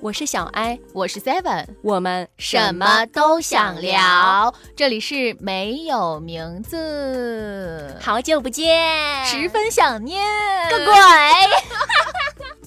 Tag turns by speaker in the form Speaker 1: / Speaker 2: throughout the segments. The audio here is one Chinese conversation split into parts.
Speaker 1: 我是小艾，
Speaker 2: 我是 Seven，
Speaker 1: 我们
Speaker 2: 什么都想聊。这里是没有名字，
Speaker 1: 好久不见，
Speaker 2: 十分想念，
Speaker 1: 个鬼。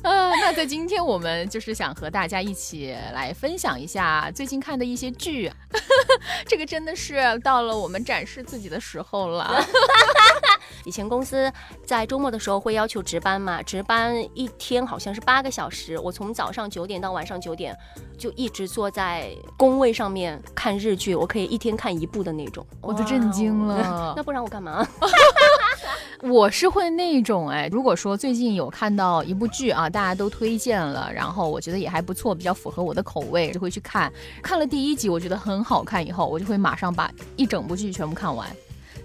Speaker 2: 呃，那在今天我们就是想和大家一起来分享一下最近看的一些剧，这个真的是到了我们展示自己的时候了。
Speaker 1: 以前公司在周末的时候会要求值班嘛，值班一天好像是八个小时，我从早上九点到晚上九点，就一直坐在工位上面看日剧，我可以一天看一部的那种，
Speaker 2: 我都震惊了。
Speaker 1: 那不然我干嘛？
Speaker 2: 我是会那种哎，如果说最近有看到一部剧啊，大家都推荐了，然后我觉得也还不错，比较符合我的口味，就会去看。看了第一集，我觉得很好看，以后我就会马上把一整部剧全部看完。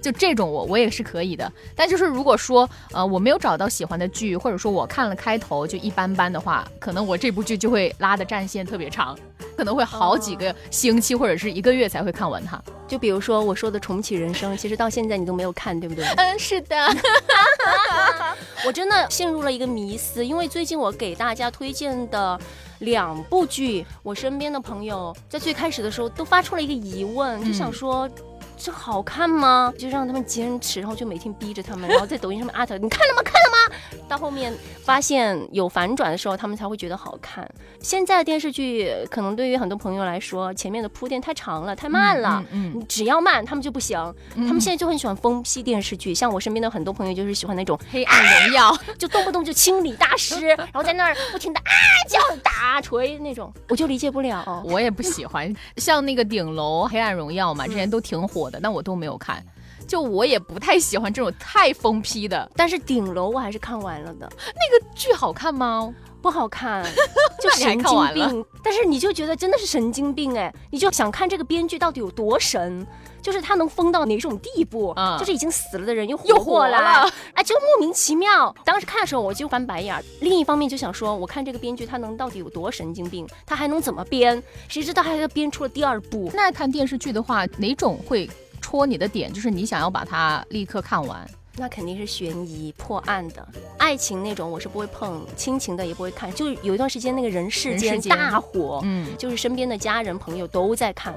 Speaker 2: 就这种我我也是可以的，但就是如果说呃我没有找到喜欢的剧，或者说我看了开头就一般般的话，可能我这部剧就会拉的战线特别长，可能会好几个星期或者是一个月才会看完它。
Speaker 1: 就比如说我说的重启人生，其实到现在你都没有看，对不对？
Speaker 2: 嗯，是的。
Speaker 1: 我真的陷入了一个迷思，因为最近我给大家推荐的两部剧，我身边的朋友在最开始的时候都发出了一个疑问，就想说。这好看吗？就让他们坚持，然后就每天逼着他们，然后在抖音上面艾特你看了吗？看了吗？到后面发现有反转的时候，他们才会觉得好看。现在的电视剧可能对于很多朋友来说，前面的铺垫太长了，太慢了。嗯，只要慢，他们就不行。他们现在就很喜欢疯批电视剧，像我身边的很多朋友就是喜欢那种《
Speaker 2: 黑暗荣耀》，
Speaker 1: 就动不动就清理大师，然后在那儿不停的啊叫打锤那种，我就理解不了。
Speaker 2: 我也不喜欢，像那个顶楼《黑暗荣耀》嘛，之前都挺火。的，但我都没有看，就我也不太喜欢这种太疯批的。
Speaker 1: 但是顶楼我还是看完了的。
Speaker 2: 那个剧好看吗？
Speaker 1: 不好看，就神经病。但是你就觉得真的是神经病哎，你就想看这个编剧到底有多神，就是他能疯到哪种地步？就是已经死了的人又
Speaker 2: 又活
Speaker 1: 了，哎，就莫名其妙。当时看的时候我就翻白眼。另一方面就想说，我看这个编剧他能到底有多神经病？他还能怎么编？谁知道还要编出了第二部？
Speaker 2: 那看电视剧的话，哪种会？戳你的点就是你想要把它立刻看完，
Speaker 1: 那肯定是悬疑破案的，爱情那种我是不会碰，亲情的也不会看。就有一段时间那个人世间大火，嗯，就是身边的家人朋友都在看，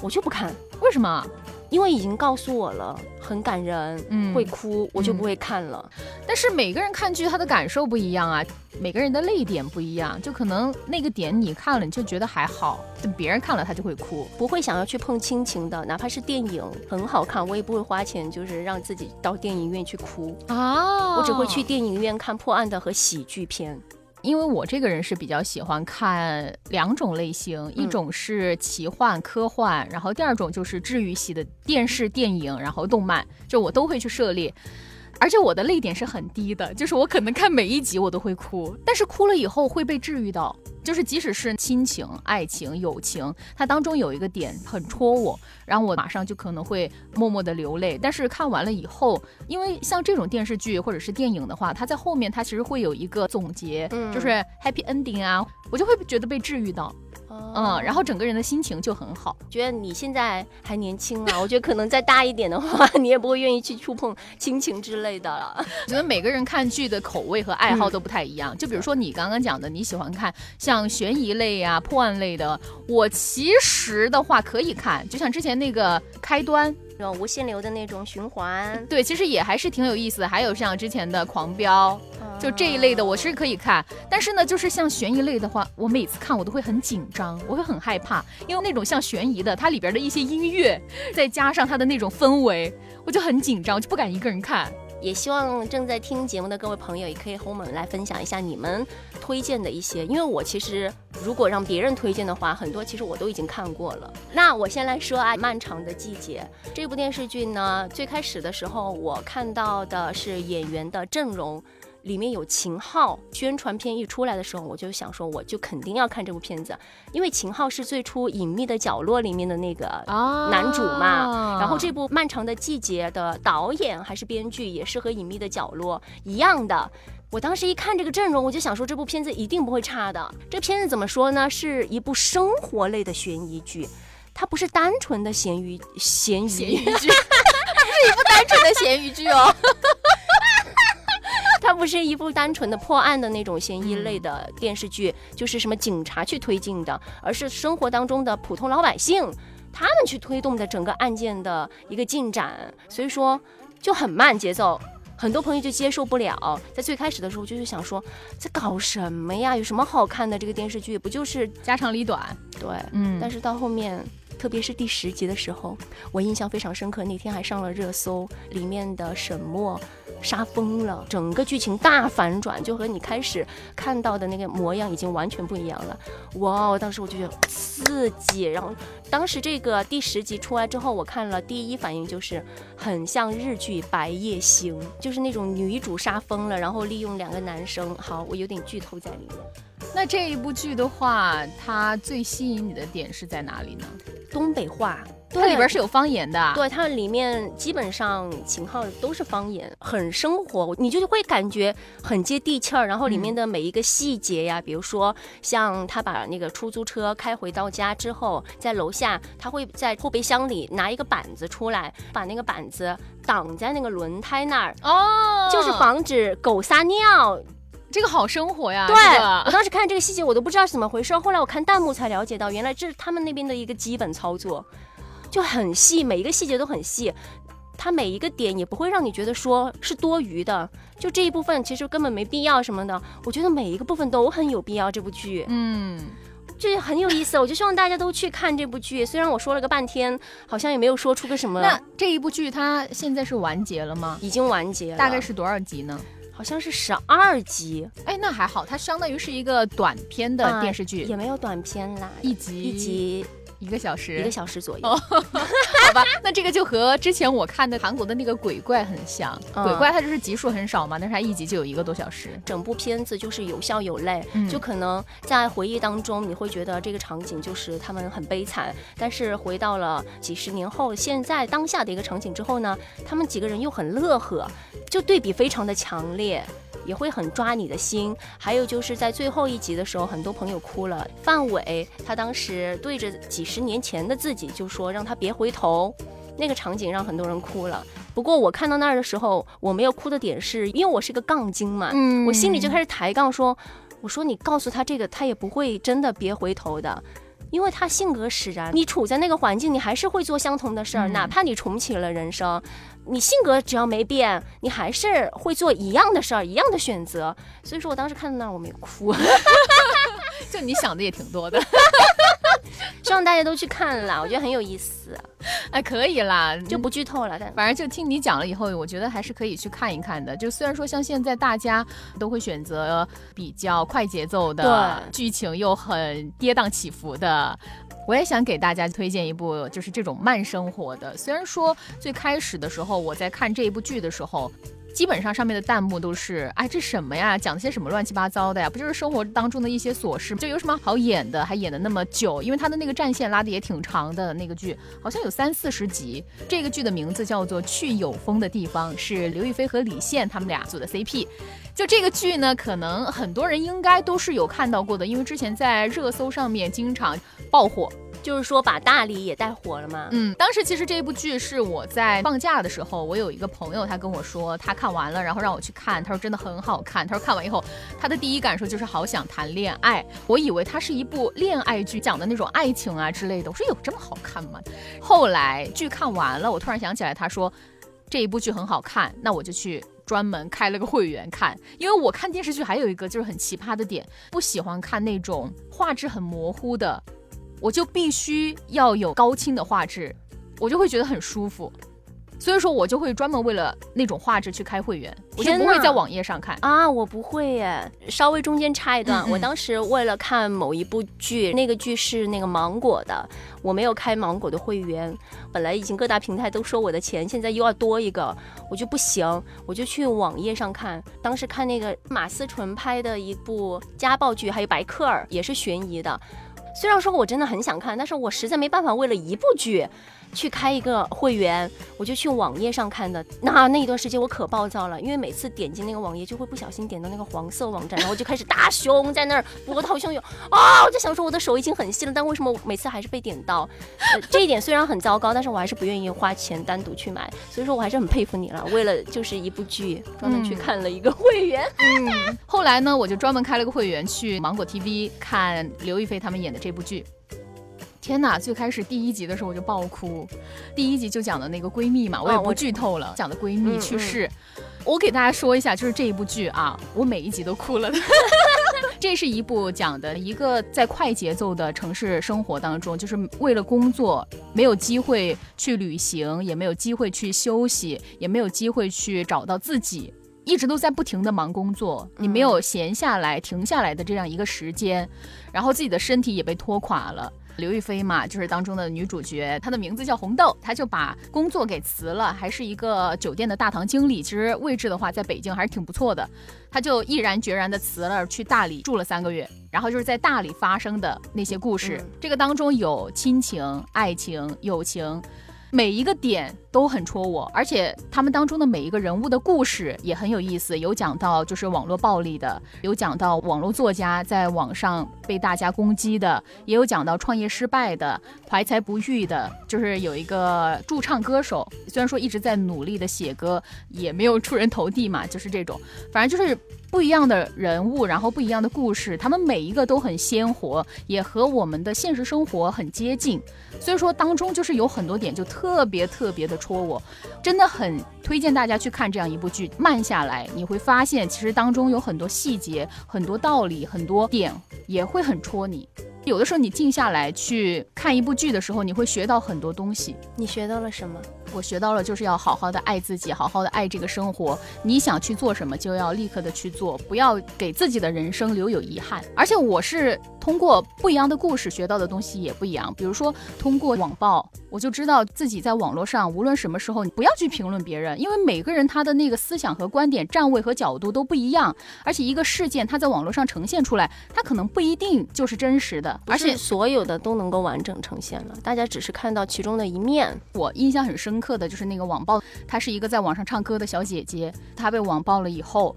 Speaker 1: 我就不看，
Speaker 2: 为什么？
Speaker 1: 因为已经告诉我了，很感人，嗯，会哭，我就不会看了。
Speaker 2: 但是每个人看剧他的感受不一样啊，每个人的泪点不一样，就可能那个点你看了你就觉得还好，等别人看了他就会哭，
Speaker 1: 不会想要去碰亲情的，哪怕是电影很好看，我也不会花钱，就是让自己到电影院去哭。啊，我只会去电影院看破案的和喜剧片。
Speaker 2: 因为我这个人是比较喜欢看两种类型，一种是奇幻科幻，然后第二种就是治愈系的电视电影，然后动漫，就我都会去涉猎。而且我的泪点是很低的，就是我可能看每一集我都会哭，但是哭了以后会被治愈到。就是即使是亲情、爱情、友情，它当中有一个点很戳我，然后我马上就可能会默默的流泪。但是看完了以后，因为像这种电视剧或者是电影的话，它在后面它其实会有一个总结，就是 happy ending 啊，我就会觉得被治愈到。嗯，然后整个人的心情就很好。
Speaker 1: 觉得你现在还年轻啊，我觉得可能再大一点的话，你也不会愿意去触碰亲情之类的了。
Speaker 2: 觉得每个人看剧的口味和爱好都不太一样。就比如说你刚刚讲的，你喜欢看像悬疑类呀、破案类的，我其实的话可以看，就像之前那个开端。
Speaker 1: 那种无限流的那种循环，
Speaker 2: 对，其实也还是挺有意思的。还有像之前的狂飙，就这一类的，我是可以看。但是呢，就是像悬疑类的话，我每次看我都会很紧张，我会很害怕，因为那种像悬疑的，它里边的一些音乐，再加上它的那种氛围，我就很紧张，就不敢一个人看。
Speaker 1: 也希望正在听节目的各位朋友，也可以和我们来分享一下你们推荐的一些，因为我其实如果让别人推荐的话，很多其实我都已经看过了。那我先来说啊，《漫长的季节》这部电视剧呢，最开始的时候我看到的是演员的阵容。里面有秦昊，宣传片一出来的时候，我就想说，我就肯定要看这部片子，因为秦昊是最初《隐秘的角落》里面的那个男主嘛。然后这部《漫长的季节》的导演还是编剧，也是和《隐秘的角落》一样的。我当时一看这个阵容，我就想说，这部片子一定不会差的。这片子怎么说呢？是一部生活类的悬疑剧，它不是单纯的咸鱼咸鱼
Speaker 2: 剧，它 不是一部单纯的咸鱼剧哦。
Speaker 1: 它不是一部单纯的破案的那种嫌疑类的电视剧，就是什么警察去推进的，而是生活当中的普通老百姓，他们去推动的整个案件的一个进展，所以说就很慢节奏。很多朋友就接受不了，在最开始的时候就是想说，在搞什么呀？有什么好看的？这个电视剧不就是
Speaker 2: 家长里短？
Speaker 1: 对，嗯。但是到后面，特别是第十集的时候，我印象非常深刻。那天还上了热搜，里面的沈墨。杀疯了，整个剧情大反转，就和你开始看到的那个模样已经完全不一样了。哇，当时我就觉得刺激。然后当时这个第十集出来之后，我看了，第一反应就是很像日剧《白夜行》，就是那种女主杀疯了，然后利用两个男生。好，我有点剧透在里面。
Speaker 2: 那这一部剧的话，它最吸引你的点是在哪里呢？
Speaker 1: 东北话。
Speaker 2: 它里边是有方言的，
Speaker 1: 对，它里面基本上情况都是方言，很生活，你就会感觉很接地气儿。然后里面的每一个细节呀，比如说像他把那个出租车开回到家之后，在楼下，他会在后备箱里拿一个板子出来，把那个板子挡在那个轮胎那儿，哦，就是防止狗撒尿。
Speaker 2: 这个好生活呀！
Speaker 1: 对我当时看这个细节，我都不知道是怎么回事，后来我看弹幕才了解到，原来这是他们那边的一个基本操作。就很细，每一个细节都很细，它每一个点也不会让你觉得说是多余的。就这一部分其实根本没必要什么的，我觉得每一个部分都很有必要。这部剧，嗯，这很有意思，我就希望大家都去看这部剧。虽然我说了个半天，好像也没有说出个什么。
Speaker 2: 那这一部剧它现在是完结了吗？
Speaker 1: 已经完结了，
Speaker 2: 大概是多少集呢？
Speaker 1: 好像是十二集。
Speaker 2: 哎，那还好，它相当于是一个短片的电视剧，
Speaker 1: 也没有短片啦，
Speaker 2: 一集
Speaker 1: 一集。
Speaker 2: 一个小时，
Speaker 1: 一个小时左右，
Speaker 2: 好吧。那这个就和之前我看的韩国的那个鬼怪很像。鬼怪它就是集数很少嘛，但是它一集就有一个多小时。
Speaker 1: 整部片子就是有笑有泪，就可能在回忆当中你会觉得这个场景就是他们很悲惨，但是回到了几十年后，现在当下的一个场景之后呢，他们几个人又很乐呵，就对比非常的强烈。也会很抓你的心，还有就是在最后一集的时候，很多朋友哭了。范伟他当时对着几十年前的自己就说让他别回头，那个场景让很多人哭了。不过我看到那儿的时候，我没有哭的点是因为我是个杠精嘛，我心里就开始抬杠说，我说你告诉他这个，他也不会真的别回头的。因为他性格使然，你处在那个环境，你还是会做相同的事儿，哪怕你重启了人生，你性格只要没变，你还是会做一样的事儿，一样的选择。所以说我当时看到那儿，我没哭，
Speaker 2: 就你想的也挺多的。
Speaker 1: 希望大家都去看啦，我觉得很有意思。
Speaker 2: 哎，可以啦，
Speaker 1: 就不剧透了。但
Speaker 2: 反正就听你讲了以后，我觉得还是可以去看一看的。就虽然说像现在大家都会选择比较快节奏的剧情，又很跌宕起伏的，我也想给大家推荐一部就是这种慢生活的。虽然说最开始的时候我在看这一部剧的时候。基本上上面的弹幕都是，哎，这什么呀？讲些什么乱七八糟的呀？不就是生活当中的一些琐事？就有什么好演的？还演的那么久？因为他的那个战线拉的也挺长的，那个剧好像有三四十集。这个剧的名字叫做《去有风的地方》，是刘亦菲和李现他们俩组的 CP。就这个剧呢，可能很多人应该都是有看到过的，因为之前在热搜上面经常爆火。
Speaker 1: 就是说把大理也带火了嘛？
Speaker 2: 嗯，当时其实这一部剧是我在放假的时候，我有一个朋友，他跟我说他看完了，然后让我去看，他说真的很好看。他说看完以后，他的第一感受就是好想谈恋爱。我以为它是一部恋爱剧，讲的那种爱情啊之类的。我说有这么好看吗？后来剧看完了，我突然想起来，他说这一部剧很好看，那我就去专门开了个会员看。因为我看电视剧还有一个就是很奇葩的点，不喜欢看那种画质很模糊的。我就必须要有高清的画质，我就会觉得很舒服，所以说我就会专门为了那种画质去开会员，我就不会在网页上看
Speaker 1: 啊，我不会耶。稍微中间插一段，我当时为了看某一部剧，那个剧是那个芒果的，我没有开芒果的会员，本来已经各大平台都收我的钱，现在又要多一个，我就不行，我就去网页上看。当时看那个马思纯拍的一部家暴剧，还有白客儿也是悬疑的。虽然说我真的很想看，但是我实在没办法为了一部剧。去开一个会员，我就去网页上看的。那那一段时间我可暴躁了，因为每次点击那个网页就会不小心点到那个黄色网站，然后就开始大胸在那儿波涛汹涌啊！我就想说我的手已经很细了，但为什么每次还是被点到？这一点虽然很糟糕，但是我还是不愿意花钱单独去买。所以说我还是很佩服你了，为了就是一部剧专门去看了一个会员。
Speaker 2: 嗯，后来呢，我就专门开了个会员去芒果 TV 看刘亦菲他们演的这部剧。天呐！最开始第一集的时候我就爆哭，第一集就讲的那个闺蜜嘛，我也不剧透了，讲的闺蜜去世。我给大家说一下，就是这一部剧啊，我每一集都哭了。这是一部讲的一个在快节奏的城市生活当中，就是为了工作没有机会去旅行，也没有机会去休息，也没有机会去找到自己，一直都在不停的忙工作，你没有闲下来、停下来的这样一个时间，然后自己的身体也被拖垮了。刘亦菲嘛，就是当中的女主角，她的名字叫红豆，她就把工作给辞了，还是一个酒店的大堂经理，其实位置的话在北京还是挺不错的，她就毅然决然的辞了，去大理住了三个月，然后就是在大理发生的那些故事，这个当中有亲情、爱情、友情。每一个点都很戳我，而且他们当中的每一个人物的故事也很有意思，有讲到就是网络暴力的，有讲到网络作家在网上被大家攻击的，也有讲到创业失败的、怀才不遇的，就是有一个驻唱歌手，虽然说一直在努力的写歌，也没有出人头地嘛，就是这种，反正就是。不一样的人物，然后不一样的故事，他们每一个都很鲜活，也和我们的现实生活很接近。所以说当中就是有很多点就特别特别的戳我，真的很推荐大家去看这样一部剧。慢下来，你会发现其实当中有很多细节、很多道理、很多点也会很戳你。有的时候你静下来去看一部剧的时候，你会学到很多东西。
Speaker 1: 你学到了什么？
Speaker 2: 我学到了，就是要好好的爱自己，好好的爱这个生活。你想去做什么，就要立刻的去做，不要给自己的人生留有遗憾。而且我是通过不一样的故事学到的东西也不一样。比如说通过网暴，我就知道自己在网络上无论什么时候，你不要去评论别人，因为每个人他的那个思想和观点、站位和角度都不一样。而且一个事件它在网络上呈现出来，它可能不一定就是真实的，
Speaker 1: 而且所有的都能够完整呈现了，大家只是看到其中的一面。
Speaker 2: 我印象很深深。刻的就是那个网暴，她是一个在网上唱歌的小姐姐，她被网暴了以后，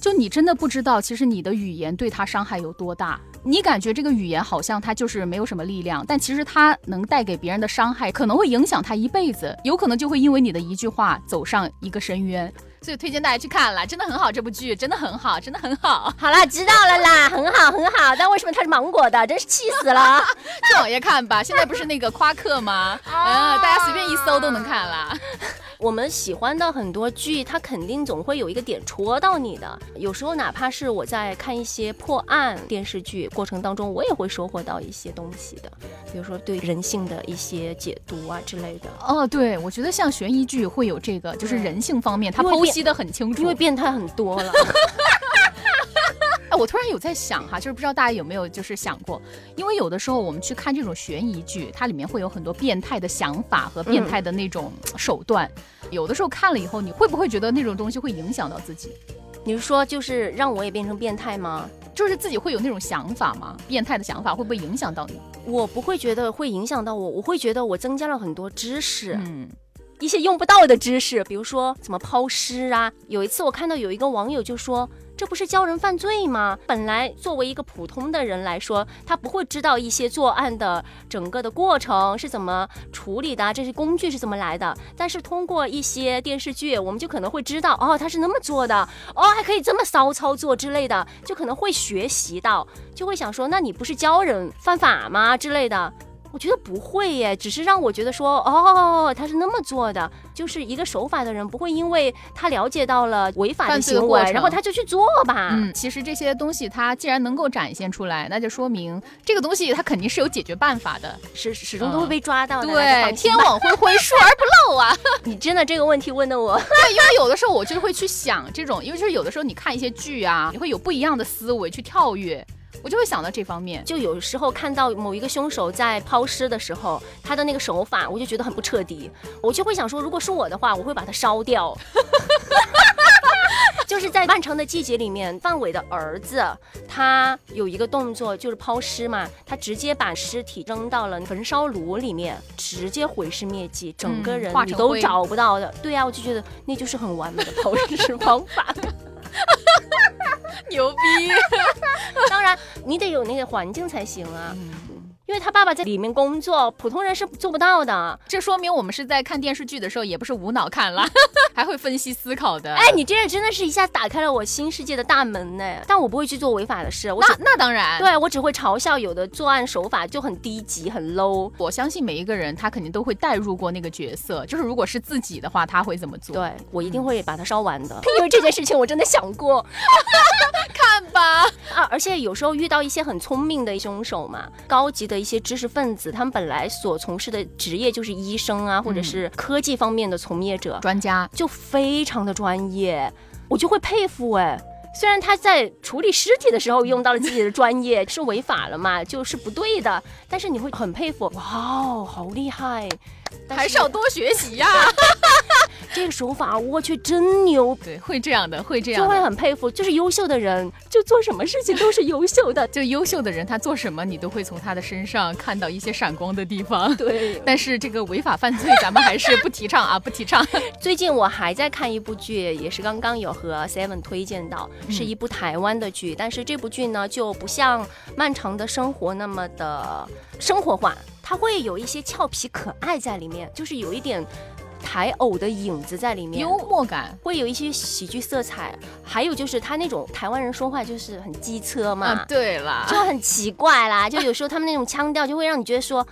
Speaker 2: 就你真的不知道，其实你的语言对她伤害有多大。你感觉这个语言好像它就是没有什么力量，但其实它能带给别人的伤害，可能会影响她一辈子，有可能就会因为你的一句话走上一个深渊。所以推荐大家去看了，真的很好，这部剧真的很好，真的很好。
Speaker 1: 好了，知道了啦，很好很好。但为什么它是芒果的？真是气死了！
Speaker 2: 去网页看吧，现在不是那个夸克吗？嗯，大家随便一搜都能看了。
Speaker 1: 我们喜欢的很多剧，它肯定总会有一个点戳到你的。有时候哪怕是我在看一些破案电视剧过程当中，我也会收获到一些东西的，比如说对人性的一些解读啊之类的。
Speaker 2: 哦，对，我觉得像悬疑剧会有这个，就是人性方面，它剖析的很清楚，
Speaker 1: 因为变态很多了。
Speaker 2: 哎，我突然有在想哈，就是不知道大家有没有就是想过，因为有的时候我们去看这种悬疑剧，它里面会有很多变态的想法和变态的那种手段，有的时候看了以后，你会不会觉得那种东西会影响到自己？
Speaker 1: 你是说就是让我也变成变态吗？
Speaker 2: 就是自己会有那种想法吗？变态的想法会不会影响到你？
Speaker 1: 我不会觉得会影响到我，我会觉得我增加了很多知识，嗯，一些用不到的知识，比如说怎么抛尸啊。有一次我看到有一个网友就说。这不是教人犯罪吗？本来作为一个普通的人来说，他不会知道一些作案的整个的过程是怎么处理的，这些工具是怎么来的。但是通过一些电视剧，我们就可能会知道，哦，他是那么做的，哦，还可以这么骚操作之类的，就可能会学习到，就会想说，那你不是教人犯法吗之类的。我觉得不会耶，只是让我觉得说，哦，他是那么做的，就是一个守法的人，不会因为他了解到了违法的行为，然后他就去做吧。
Speaker 2: 嗯，其实这些东西他既然能够展现出来，那就说明这个东西他肯定是有解决办法的，
Speaker 1: 始始终都会被抓到的。
Speaker 2: 对，天网恢恢，疏而不漏啊！
Speaker 1: 你真的这个问题问的我，
Speaker 2: 对，因为有的时候我就会去想这种，因为就是有的时候你看一些剧啊，你会有不一样的思维去跳跃。我就会想到这方面，
Speaker 1: 就有时候看到某一个凶手在抛尸的时候，他的那个手法，我就觉得很不彻底。我就会想说，如果是我的话，我会把它烧掉。就是在漫长的季节里面，范伟的儿子他有一个动作，就是抛尸嘛，他直接把尸体扔到了焚烧炉里面，直接毁尸灭迹，整个人你都找不到的。对呀，我就觉得那就是很完美的抛尸方法。
Speaker 2: 牛逼！
Speaker 1: 当然，你得有那个环境才行啊。因为他爸爸在里面工作，普通人是做不到的。
Speaker 2: 这说明我们是在看电视剧的时候，也不是无脑看了，还会分析思考的。
Speaker 1: 哎，你这真的是一下打开了我新世界的大门呢。但我不会去做违法的事。
Speaker 2: 那那当然，
Speaker 1: 对我只会嘲笑有的作案手法就很低级、很 low。
Speaker 2: 我相信每一个人他肯定都会带入过那个角色，就是如果是自己的话，他会怎么做？
Speaker 1: 对我一定会把它烧完的，因为这件事情我真的想过。
Speaker 2: 看吧，
Speaker 1: 啊，而且有时候遇到一些很聪明的凶手嘛，高级的一些知识分子，他们本来所从事的职业就是医生啊，或者是科技方面的从业者、
Speaker 2: 专家，
Speaker 1: 就非常的专业，我就会佩服哎。虽然他在处理尸体的时候用到了自己的专业，是违法了嘛，就是不对的，但是你会很佩服，哇哦，好厉害。
Speaker 2: 还是要多学习呀！
Speaker 1: 这个手法，我去，真牛！
Speaker 2: 对，会这样的，会这样，
Speaker 1: 就会很佩服。就是优秀的人，就做什么事情都是优秀的。
Speaker 2: 就优秀的人，他做什么，你都会从他的身上看到一些闪光的地方。
Speaker 1: 对。
Speaker 2: 但是这个违法犯罪，咱们还是不提倡啊，不提倡。
Speaker 1: 最近我还在看一部剧，也是刚刚有和 Seven 推荐到，是一部台湾的剧。但是这部剧呢，就不像《漫长的生活》那么的生活化。它会有一些俏皮可爱在里面，就是有一点台偶的影子在里面，
Speaker 2: 幽默感
Speaker 1: 会有一些喜剧色彩，还有就是他那种台湾人说话就是很机车嘛，
Speaker 2: 对啦，
Speaker 1: 就很奇怪啦，就有时候他们那种腔调就会让你觉得说。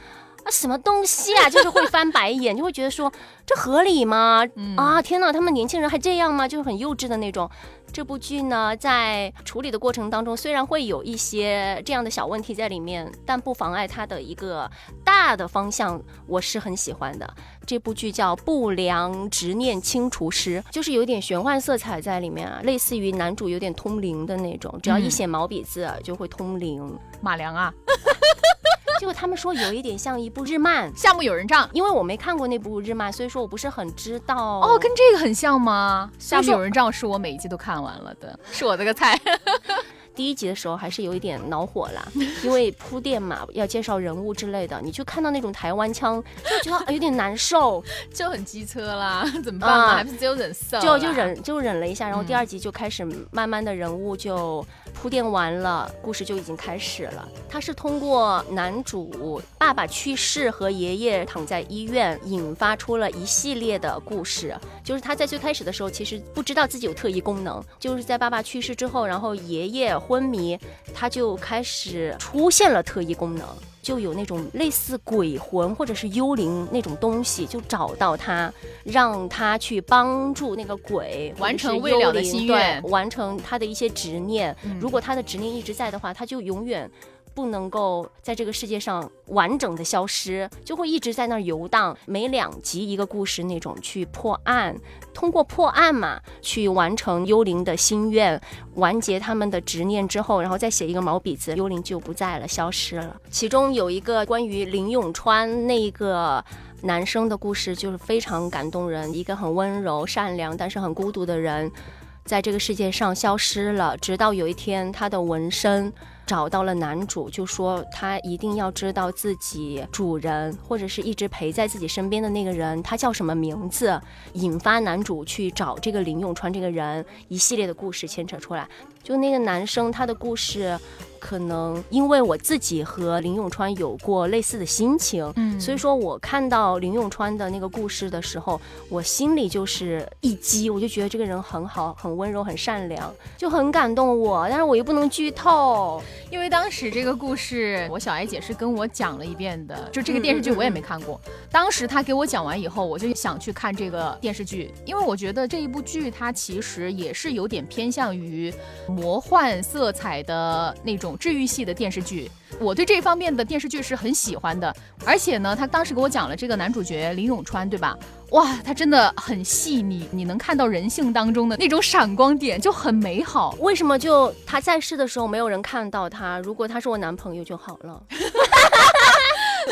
Speaker 1: 啊，什么东西啊？就是会翻白眼，就会觉得说这合理吗？啊，天哪，他们年轻人还这样吗？就是很幼稚的那种。这部剧呢，在处理的过程当中，虽然会有一些这样的小问题在里面，但不妨碍它的一个大的方向，我是很喜欢的。这部剧叫《不良执念清除师》，就是有点玄幻色彩在里面啊，类似于男主有点通灵的那种，只要一写毛笔字就会通灵。
Speaker 2: 马良啊。
Speaker 1: 结果他们说有一点像一部日漫 《
Speaker 2: 夏目友人帐》，
Speaker 1: 因为我没看过那部日漫，所以说我不是很知道。
Speaker 2: 哦，跟这个很像吗？《夏目友人帐》是我每一季都看完了的，是我这个菜。
Speaker 1: 第一集的时候还是有一点恼火啦，因为铺垫嘛，要介绍人物之类的，你就看到那种台湾腔，就觉得有点难受，
Speaker 2: 就很机车啦，怎么办啊？还不是只有忍受，
Speaker 1: 就就忍就忍了一下，然后第二集就开始慢慢的人物就铺垫完了，故事就已经开始了。他是通过男主爸爸去世和爷爷躺在医院，引发出了一系列的故事。就是他在最开始的时候，其实不知道自己有特异功能，就是在爸爸去世之后，然后爷爷。昏迷，他就开始出现了特异功能，就有那种类似鬼魂或者是幽灵那种东西，就找到他，让他去帮助那个鬼
Speaker 2: 完成未了的心愿，
Speaker 1: 完成他的一些执念。如果他的执念一直在的话，他就永远。不能够在这个世界上完整的消失，就会一直在那儿游荡。每两集一个故事那种去破案，通过破案嘛，去完成幽灵的心愿，完结他们的执念之后，然后再写一个毛笔字，幽灵就不在了，消失了。其中有一个关于林永川那个男生的故事，就是非常感动人。一个很温柔、善良，但是很孤独的人，在这个世界上消失了，直到有一天他的纹身。找到了男主，就说他一定要知道自己主人或者是一直陪在自己身边的那个人，他叫什么名字，引发男主去找这个林永川这个人，一系列的故事牵扯出来。就那个男生他的故事。可能因为我自己和林永川有过类似的心情，嗯，所以说我看到林永川的那个故事的时候，我心里就是一激，我就觉得这个人很好，很温柔，很善良，就很感动我。但是我又不能剧透，
Speaker 2: 因为当时这个故事，我小艾姐是跟我讲了一遍的，就这个电视剧我也没看过。当时她给我讲完以后，我就想去看这个电视剧，因为我觉得这一部剧它其实也是有点偏向于魔幻色彩的那种。治愈系的电视剧，我对这方面的电视剧是很喜欢的。而且呢，他当时给我讲了这个男主角林永川，对吧？哇，他真的很细腻，你能看到人性当中的那种闪光点，就很美好。
Speaker 1: 为什么就他在世的时候没有人看到他？如果他是我男朋友就好了。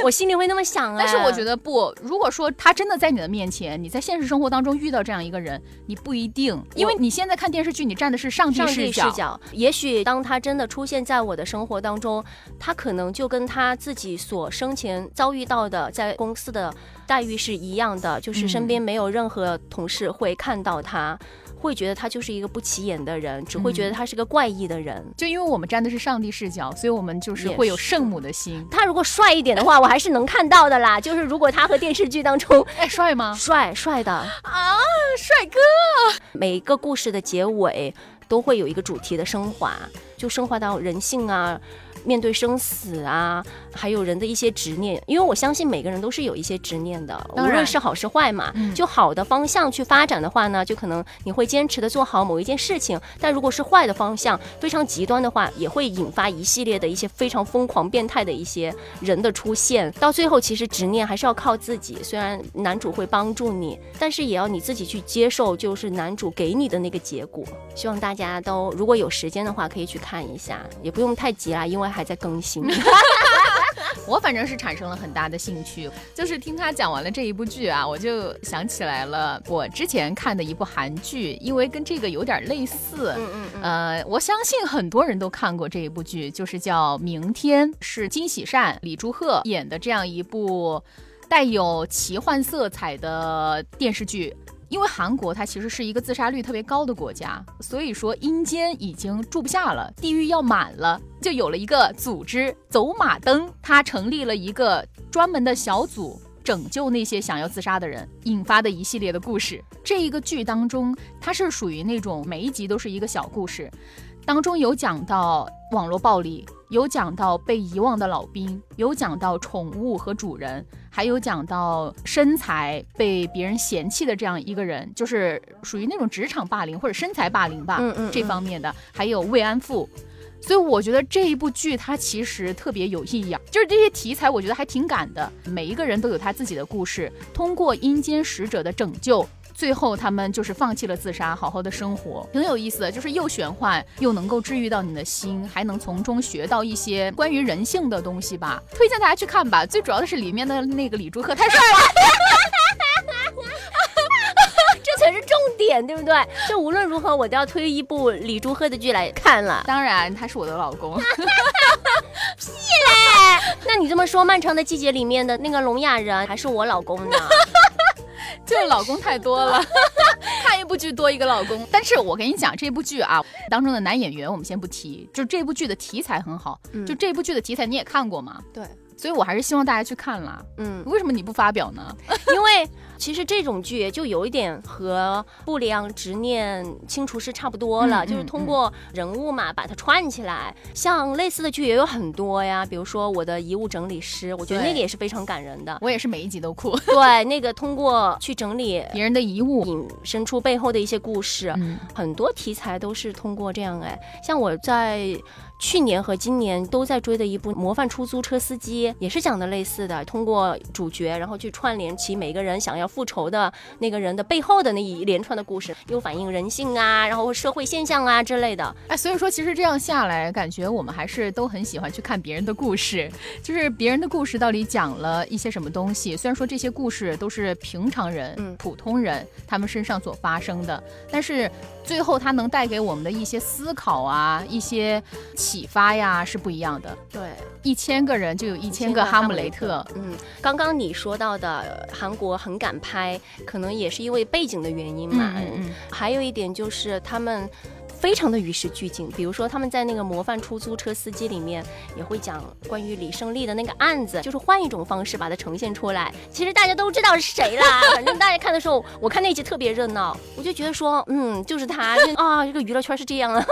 Speaker 1: 我心里会那么想啊。
Speaker 2: 但是我觉得，不，如果说他真的在你的面前，你在现实生活当中遇到这样一个人，你不一定，因为你现在看电视剧，你站的是上帝
Speaker 1: 上帝
Speaker 2: 视角。
Speaker 1: 视角，也许当他真的出现在我的生活当中，他可能就跟他自己所生前遭遇到的在公司的待遇是一样的，就是身边没有任何同事会看到他。会觉得他就是一个不起眼的人，只会觉得他是个怪异的人。
Speaker 2: 就因为我们站的是上帝视角，所以我们就是会有圣母的心。
Speaker 1: 他如果帅一点的话，我还是能看到的啦。就是如果他和电视剧当中
Speaker 2: 哎，帅吗？
Speaker 1: 帅帅的，
Speaker 2: 啊，帅哥！
Speaker 1: 每一个故事的结尾都会有一个主题的升华，就升华到人性啊。面对生死啊，还有人的一些执念，因为我相信每个人都是有一些执念的，无论是好是坏嘛。
Speaker 2: 嗯
Speaker 1: 就好的方向去发展的话呢，就可能你会坚持的做好某一件事情；但如果是坏的方向，非常极端的话，也会引发一系列的一些非常疯狂、变态的一些人的出现。到最后，其实执念还是要靠自己。虽然男主会帮助你，但是也要你自己去接受，就是男主给你的那个结果。希望大家都如果有时间的话，可以去看一下，也不用太急啦，因为还在更新。
Speaker 2: 我反正是产生了很大的兴趣，就是听他讲完了这一部剧啊，我就想起来了我之前看的一部韩剧，因为跟这个有点类似。
Speaker 1: 嗯嗯嗯，
Speaker 2: 呃，我相信很多人都看过这一部剧，就是叫《明天》，是金喜善、李柱赫演的这样一部带有奇幻色彩的电视剧。因为韩国它其实是一个自杀率特别高的国家，所以说阴间已经住不下了，地狱要满了，就有了一个组织走马灯，它成立了一个专门的小组。拯救那些想要自杀的人，引发的一系列的故事。这一个剧当中，它是属于那种每一集都是一个小故事，当中有讲到网络暴力，有讲到被遗忘的老兵，有讲到宠物和主人，还有讲到身材被别人嫌弃的这样一个人，就是属于那种职场霸凌或者身材霸凌吧，
Speaker 1: 嗯嗯嗯
Speaker 2: 这方面的，还有慰安妇。所以我觉得这一部剧它其实特别有意义啊，就是这些题材我觉得还挺赶的，每一个人都有他自己的故事，通过阴间使者的拯救。最后，他们就是放弃了自杀，好好的生活，挺有意思的，就是又玄幻，又能够治愈到你的心，还能从中学到一些关于人性的东西吧。推荐大家去看吧。最主要的是里面的那个李柱赫太帅了，
Speaker 1: 这才是重点，对不对？就无论如何，我都要推一部李柱赫的剧来看了。
Speaker 2: 当然他是我的老公。
Speaker 1: 屁嘞那你这么说，《漫长的季节》里面的那个聋哑人还是我老公呢？
Speaker 2: 就老公太多了，看一部剧多一个老公。但是我跟你讲，这部剧啊当中的男演员我们先不提，就这部剧的题材很好，
Speaker 1: 嗯
Speaker 2: 就这部剧的题材你也看过吗？
Speaker 1: 对，
Speaker 2: 所以我还是希望大家去看啦。
Speaker 1: 嗯，
Speaker 2: 为什么你不发表呢？
Speaker 1: 因为其实这种剧就有一点和不良执念清除师差不多了，
Speaker 2: 嗯
Speaker 1: 就是通过人物嘛把它串起来。像类似的剧也有很多呀，比如说我的遗物整理师，我觉得那个也是非常感人的。
Speaker 2: 我也是每一集都哭。
Speaker 1: 对，那个通过去整理。
Speaker 2: 别人的遗物，
Speaker 1: 引申出背后的一些故事，
Speaker 2: 嗯，
Speaker 1: 很多题材都是通过这样哎，像我在去年和今年都在追的一部《模范出租车司机》，也是讲的类似的，通过主角然后去串联起每个人想要复仇的那个人的背后的那一连串的故事，又反映人性啊，然后社会现象啊之类的。
Speaker 2: 哎，所以说其实这样下来，感觉我们还是都很喜欢去看别人的故事，就是别人的故事到底讲了一些什么东西。虽然说这些故事都是平常人、
Speaker 1: 嗯
Speaker 2: 普通人他们身上所发生的，但是最后它能带给我们的一些思考啊、一些启发呀是不一样的。
Speaker 1: 对，
Speaker 2: 一千个人就有一千个哈姆雷特，
Speaker 1: 嗯，刚刚你说到的呃韩国很敢拍，可能也是因为背景的原因嘛。
Speaker 2: 嗯嗯
Speaker 1: 还有一点就是他们。非常的与时俱进，比如说他们在那个模范出租车司机里面也会讲关于李胜利的那个案子，就是换一种方式把它呈现出来。其实大家都知道是谁啦，反正大家看的时候，我看那集特别热闹，我就觉得说，嗯，就是他，就啊，这个娱乐圈是这样的。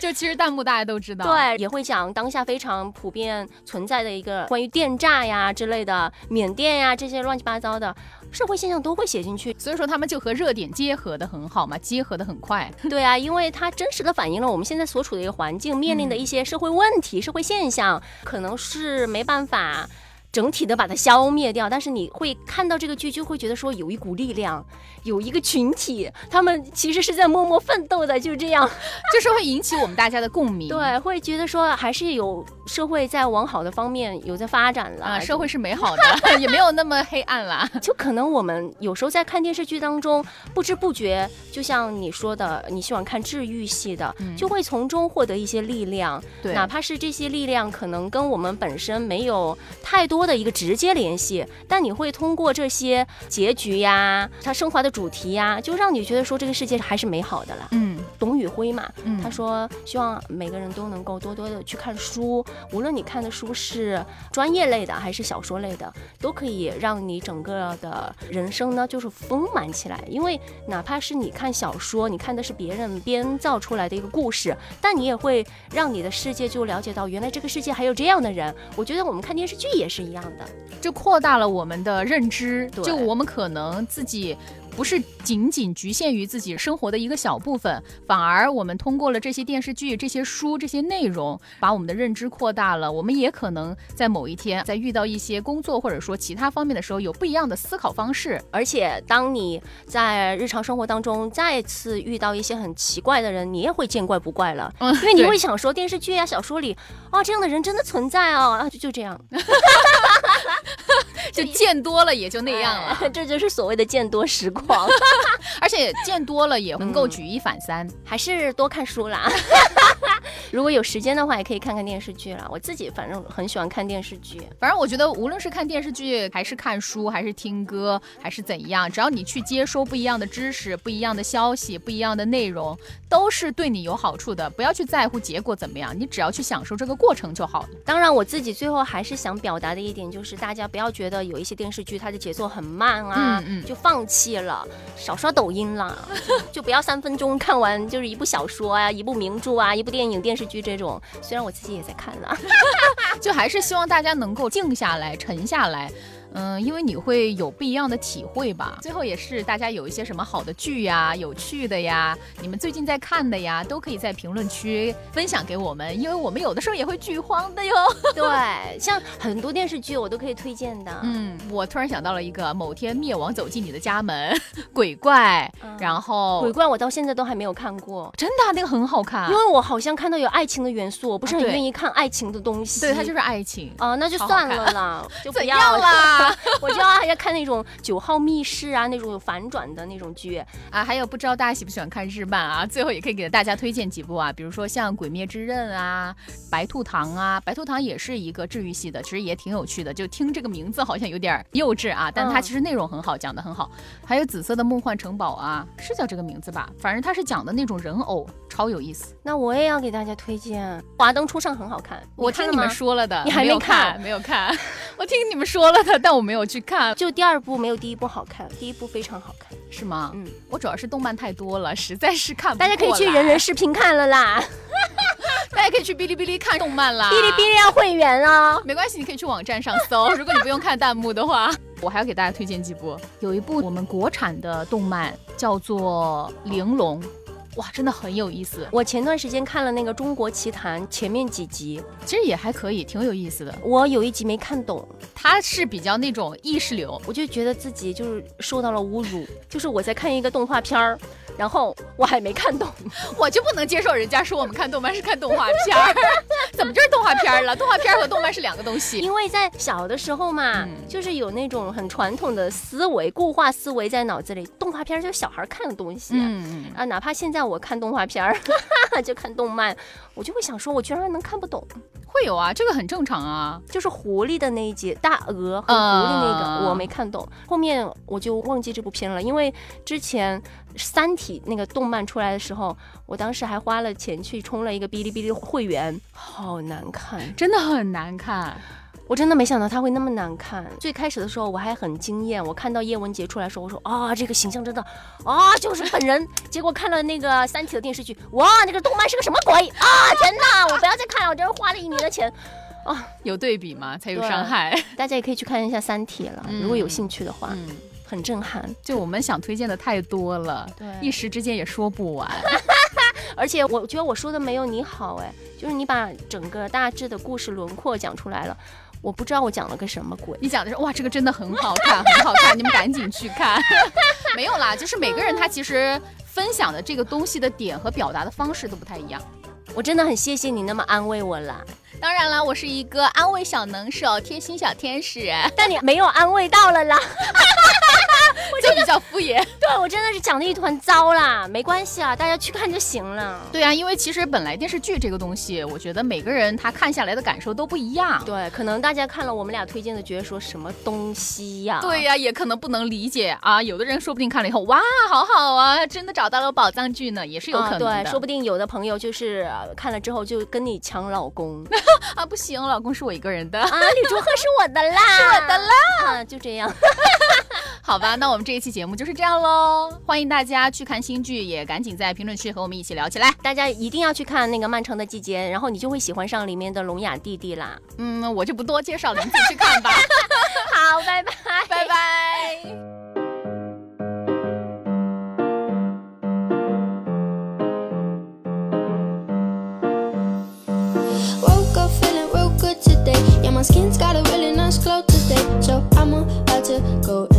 Speaker 2: 就其实弹幕大家都知道，
Speaker 1: 对，也会讲当下非常普遍存在的一个关于电诈呀之类的、缅甸呀这些乱七八糟的社会现象都会写进去。
Speaker 2: 所以说他们就和热点结合的很好嘛，结合的很快。
Speaker 1: 对啊，因为它真实的反映了我们现在所处的一个环境面临的一些社会问题、社会现象，可能是没办法。整体的把它消灭掉，但是你会看到这个剧，就会觉得说有一股力量，有一个群体，他们其实是在默默奋斗的，就这样，
Speaker 2: 就是会引起我们大家的共鸣。
Speaker 1: 对，会觉得说还是有社会在往好的方面有在发展了，
Speaker 2: 啊，社会是美好的，也没有那么黑暗了。
Speaker 1: 就可能我们有时候在看电视剧当中，不知不觉，就像你说的，你喜欢看治愈系的，就会从中获得一些力量，
Speaker 2: 对，
Speaker 1: 哪怕是这些力量可能跟我们本身没有太多的一个直接联系，但你会通过这些结局呀，它升华的主题呀，就让你觉得说这个世界还是美好的了。
Speaker 2: 嗯，
Speaker 1: 董宇辉嘛，他说希望每个人都能够多多的去看书，无论你看的书是专业类的还是小说类的，都可以让你整个的人生呢就是丰满起来。因为哪怕是你看小说，你看的是别人编造出来的一个故事，但你也会让你的世界就了解到原来这个世界还有这样的人。我觉得我们看电视剧也是一样的，
Speaker 2: 就扩大了我们的认知。就我们可能自己。不是仅仅局限于自己生活的一个小部分，反而我们通过了这些电视剧、这些书、这些内容，把我们的认知扩大了。我们也可能在某一天，在遇到一些工作或者说其他方面的时候，有不一样的思考方式。
Speaker 1: 而且，当你在日常生活当中再次遇到一些很奇怪的人，你也会见怪不怪了。嗯，因为你会想说，电视剧啊、小说里，啊，这样的人真的存在哦，啊，就就这样。
Speaker 2: 就见多了也就那样了，
Speaker 1: 这就是所谓的见多识广，
Speaker 2: 而且见多了也能够举一反三，
Speaker 1: 还是多看书啦。如果有时间的话，也可以看看电视剧了。我自己反正很喜欢看电视剧，
Speaker 2: 反正我觉得无论是看电视剧，还是看书，还是听歌，还是怎样，只要你去接收不一样的知识、不一样的消息、不一样的内容，都是对你有好处的。不要去在乎结果怎么样，你只要去享受这个过程就好了。
Speaker 1: 当然，我自己最后还是想表达的一点就是，大家不要觉得有一些电视剧它的节奏很慢啊，就放弃了，少刷抖音了，就不要三分钟看完就是一部小说啊，一部名著啊，一部电影电视剧这种。虽然我自己也在看了，
Speaker 2: 就还是希望大家能够静下来、沉下来。嗯，因为你会有不一样的体会吧。最后也是大家有一些什么好的剧呀、有趣的呀，你们最近在看的呀，都可以在评论区分享给我们，因为我们有的时候也会剧荒的哟。
Speaker 1: 对，像很多电视剧我都可以推荐的。
Speaker 2: 嗯，我突然想到了一个，某天灭亡走进你的家门，鬼怪，然后
Speaker 1: 鬼怪我到现在都还没有看过，
Speaker 2: 真的那个很好看，
Speaker 1: 因为我好像看到有爱情的元素，我不是很愿意看爱情的东西。
Speaker 2: 对，它就是爱情
Speaker 1: 啊，那就算了啦，就不要
Speaker 2: 啦。
Speaker 1: 我就要要看那种九号密室啊，那种有反转的那种剧
Speaker 2: 啊，还有不知道大家喜不喜欢看日漫啊？最后也可以给大家推荐几部啊，比如说像《鬼灭之刃》啊，《白兔糖》啊，《白兔糖》也是一个治愈系的，其实也挺有趣的。就听这个名字好像有点幼稚啊，但它其实内容很好，讲的很好。还有《紫色的梦幻城堡》啊，是叫这个名字吧？反正它是讲的那种人偶，超有意思。
Speaker 1: 那我也要给大家推荐《华灯初上》，很好看。
Speaker 2: 我听你们说了的，
Speaker 1: 你还没
Speaker 2: 看？没有看。我听你们说了的，但我没有去看。
Speaker 1: 就第二部没有第一部好看，第一部非常好看，
Speaker 2: 是吗？嗯，我主要是动漫太多了，实在是看不。
Speaker 1: 大家可以去人人视频看了啦，
Speaker 2: 大家可以去哔哩哔哩看动漫啦。
Speaker 1: 哔哩哔哩要会员啊，
Speaker 2: 没关系，你可以去网站上搜。如果你不用看弹幕的话，我还要给大家推荐几部。有一部我们国产的动漫叫做《玲珑》。哇，真的很有意思！
Speaker 1: 我前段时间看了那个《中国奇谭》前面几集，
Speaker 2: 其实也还可以，挺有意思的。
Speaker 1: 我有一集没看懂，
Speaker 2: 它是比较那种意识流，
Speaker 1: 我就觉得自己就是受到了侮辱，就是我在看一个动画片儿。然后我还没看懂，
Speaker 2: 我就不能接受人家说我们看动漫是看动画片儿，怎么就是动画片儿了？动画片儿和动漫是两个东西。
Speaker 1: 因为在小的时候嘛，就是有那种很传统的思维、固化思维在脑子里，动画片儿就是小孩看的东西。嗯嗯啊，哪怕现在我看动画片儿，就看动漫，我就会想说，我居然能看不懂。
Speaker 2: 会有啊，这个很正常啊。
Speaker 1: 就是狐狸的那一集，大鹅和狐狸那个，我没看懂。后面我就忘记这部片了，因为之前。三体那个动漫出来的时候，我当时还花了钱去充了一个哔哩哔哩会员，好难看，
Speaker 2: 真的很难看。
Speaker 1: 我真的没想到他会那么难看。最开始的时候我还很惊艳，我看到叶文洁出来说，我说啊，这个形象真的啊，就是本人。结果看了那个三体的电视剧，哇，那个动漫是个什么鬼啊？天哪，我不要再看了，我真是花了一年的钱啊。
Speaker 2: 有对比吗？才有伤害。
Speaker 1: 大家也可以去看一下三体了，如果有兴趣的话。很震撼，
Speaker 2: 就我们想推荐的太多了，
Speaker 1: 对，
Speaker 2: 一时之间也说不完。
Speaker 1: 而且我觉得我说的没有你好哎，就是你把整个大致的故事轮廓讲出来了。我不知道我讲了个什么鬼。
Speaker 2: 你讲的是哇，这个真的很好看，很好看，你们赶紧去看。没有啦，就是每个人他其实分享的这个东西的点和表达的方式都不太一样。
Speaker 1: 我真的很谢谢你那么安慰我了。
Speaker 2: 当然啦，我是一个安慰小能手、贴心小天使，
Speaker 1: 但你没有安慰到了啦。
Speaker 2: 就比较敷衍，
Speaker 1: 对我真的是讲的一团糟啦，没关系啊，大家去看就行了。
Speaker 2: 对啊，因为其实本来电视剧这个东西，我觉得每个人他看下来的感受都不一样。
Speaker 1: 对，可能大家看了我们俩推荐的，觉得说什么东西呀？
Speaker 2: 对呀，也可能不能理解啊。有的人说不定看了以后，哇，好好啊，真的找到了宝藏剧呢，也是有可能
Speaker 1: 的。对，说不定有的朋友就是看了之后就跟你抢老公
Speaker 2: 啊，不行，老公是我一个人的
Speaker 1: 啊，李竹鹤是我的啦，
Speaker 2: 是我的
Speaker 1: 啦，就这样。
Speaker 2: 好吧，那我们这一期节目就是这样喽。欢迎大家去看新剧，也赶紧在评论区和我们一起聊起来。
Speaker 1: 大家一定要去看那个《漫长的季节》，然后你就会喜欢上里面的聋哑弟弟啦。
Speaker 2: 嗯，我就不多介绍了，你自己去看吧。
Speaker 1: 好，拜拜，
Speaker 2: 拜拜。
Speaker 3: Skin's got a really nice glow today, so I'm about to go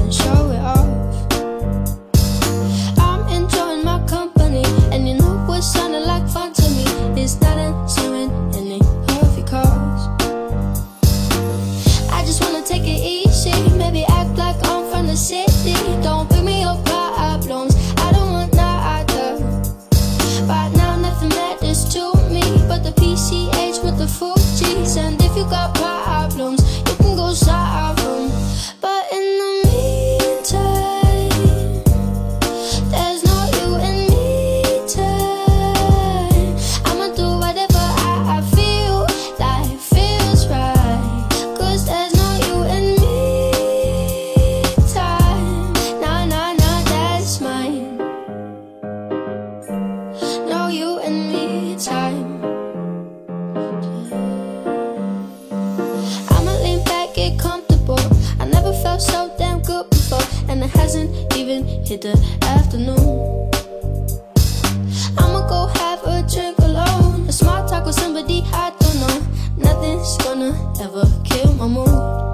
Speaker 3: ever kill my mood.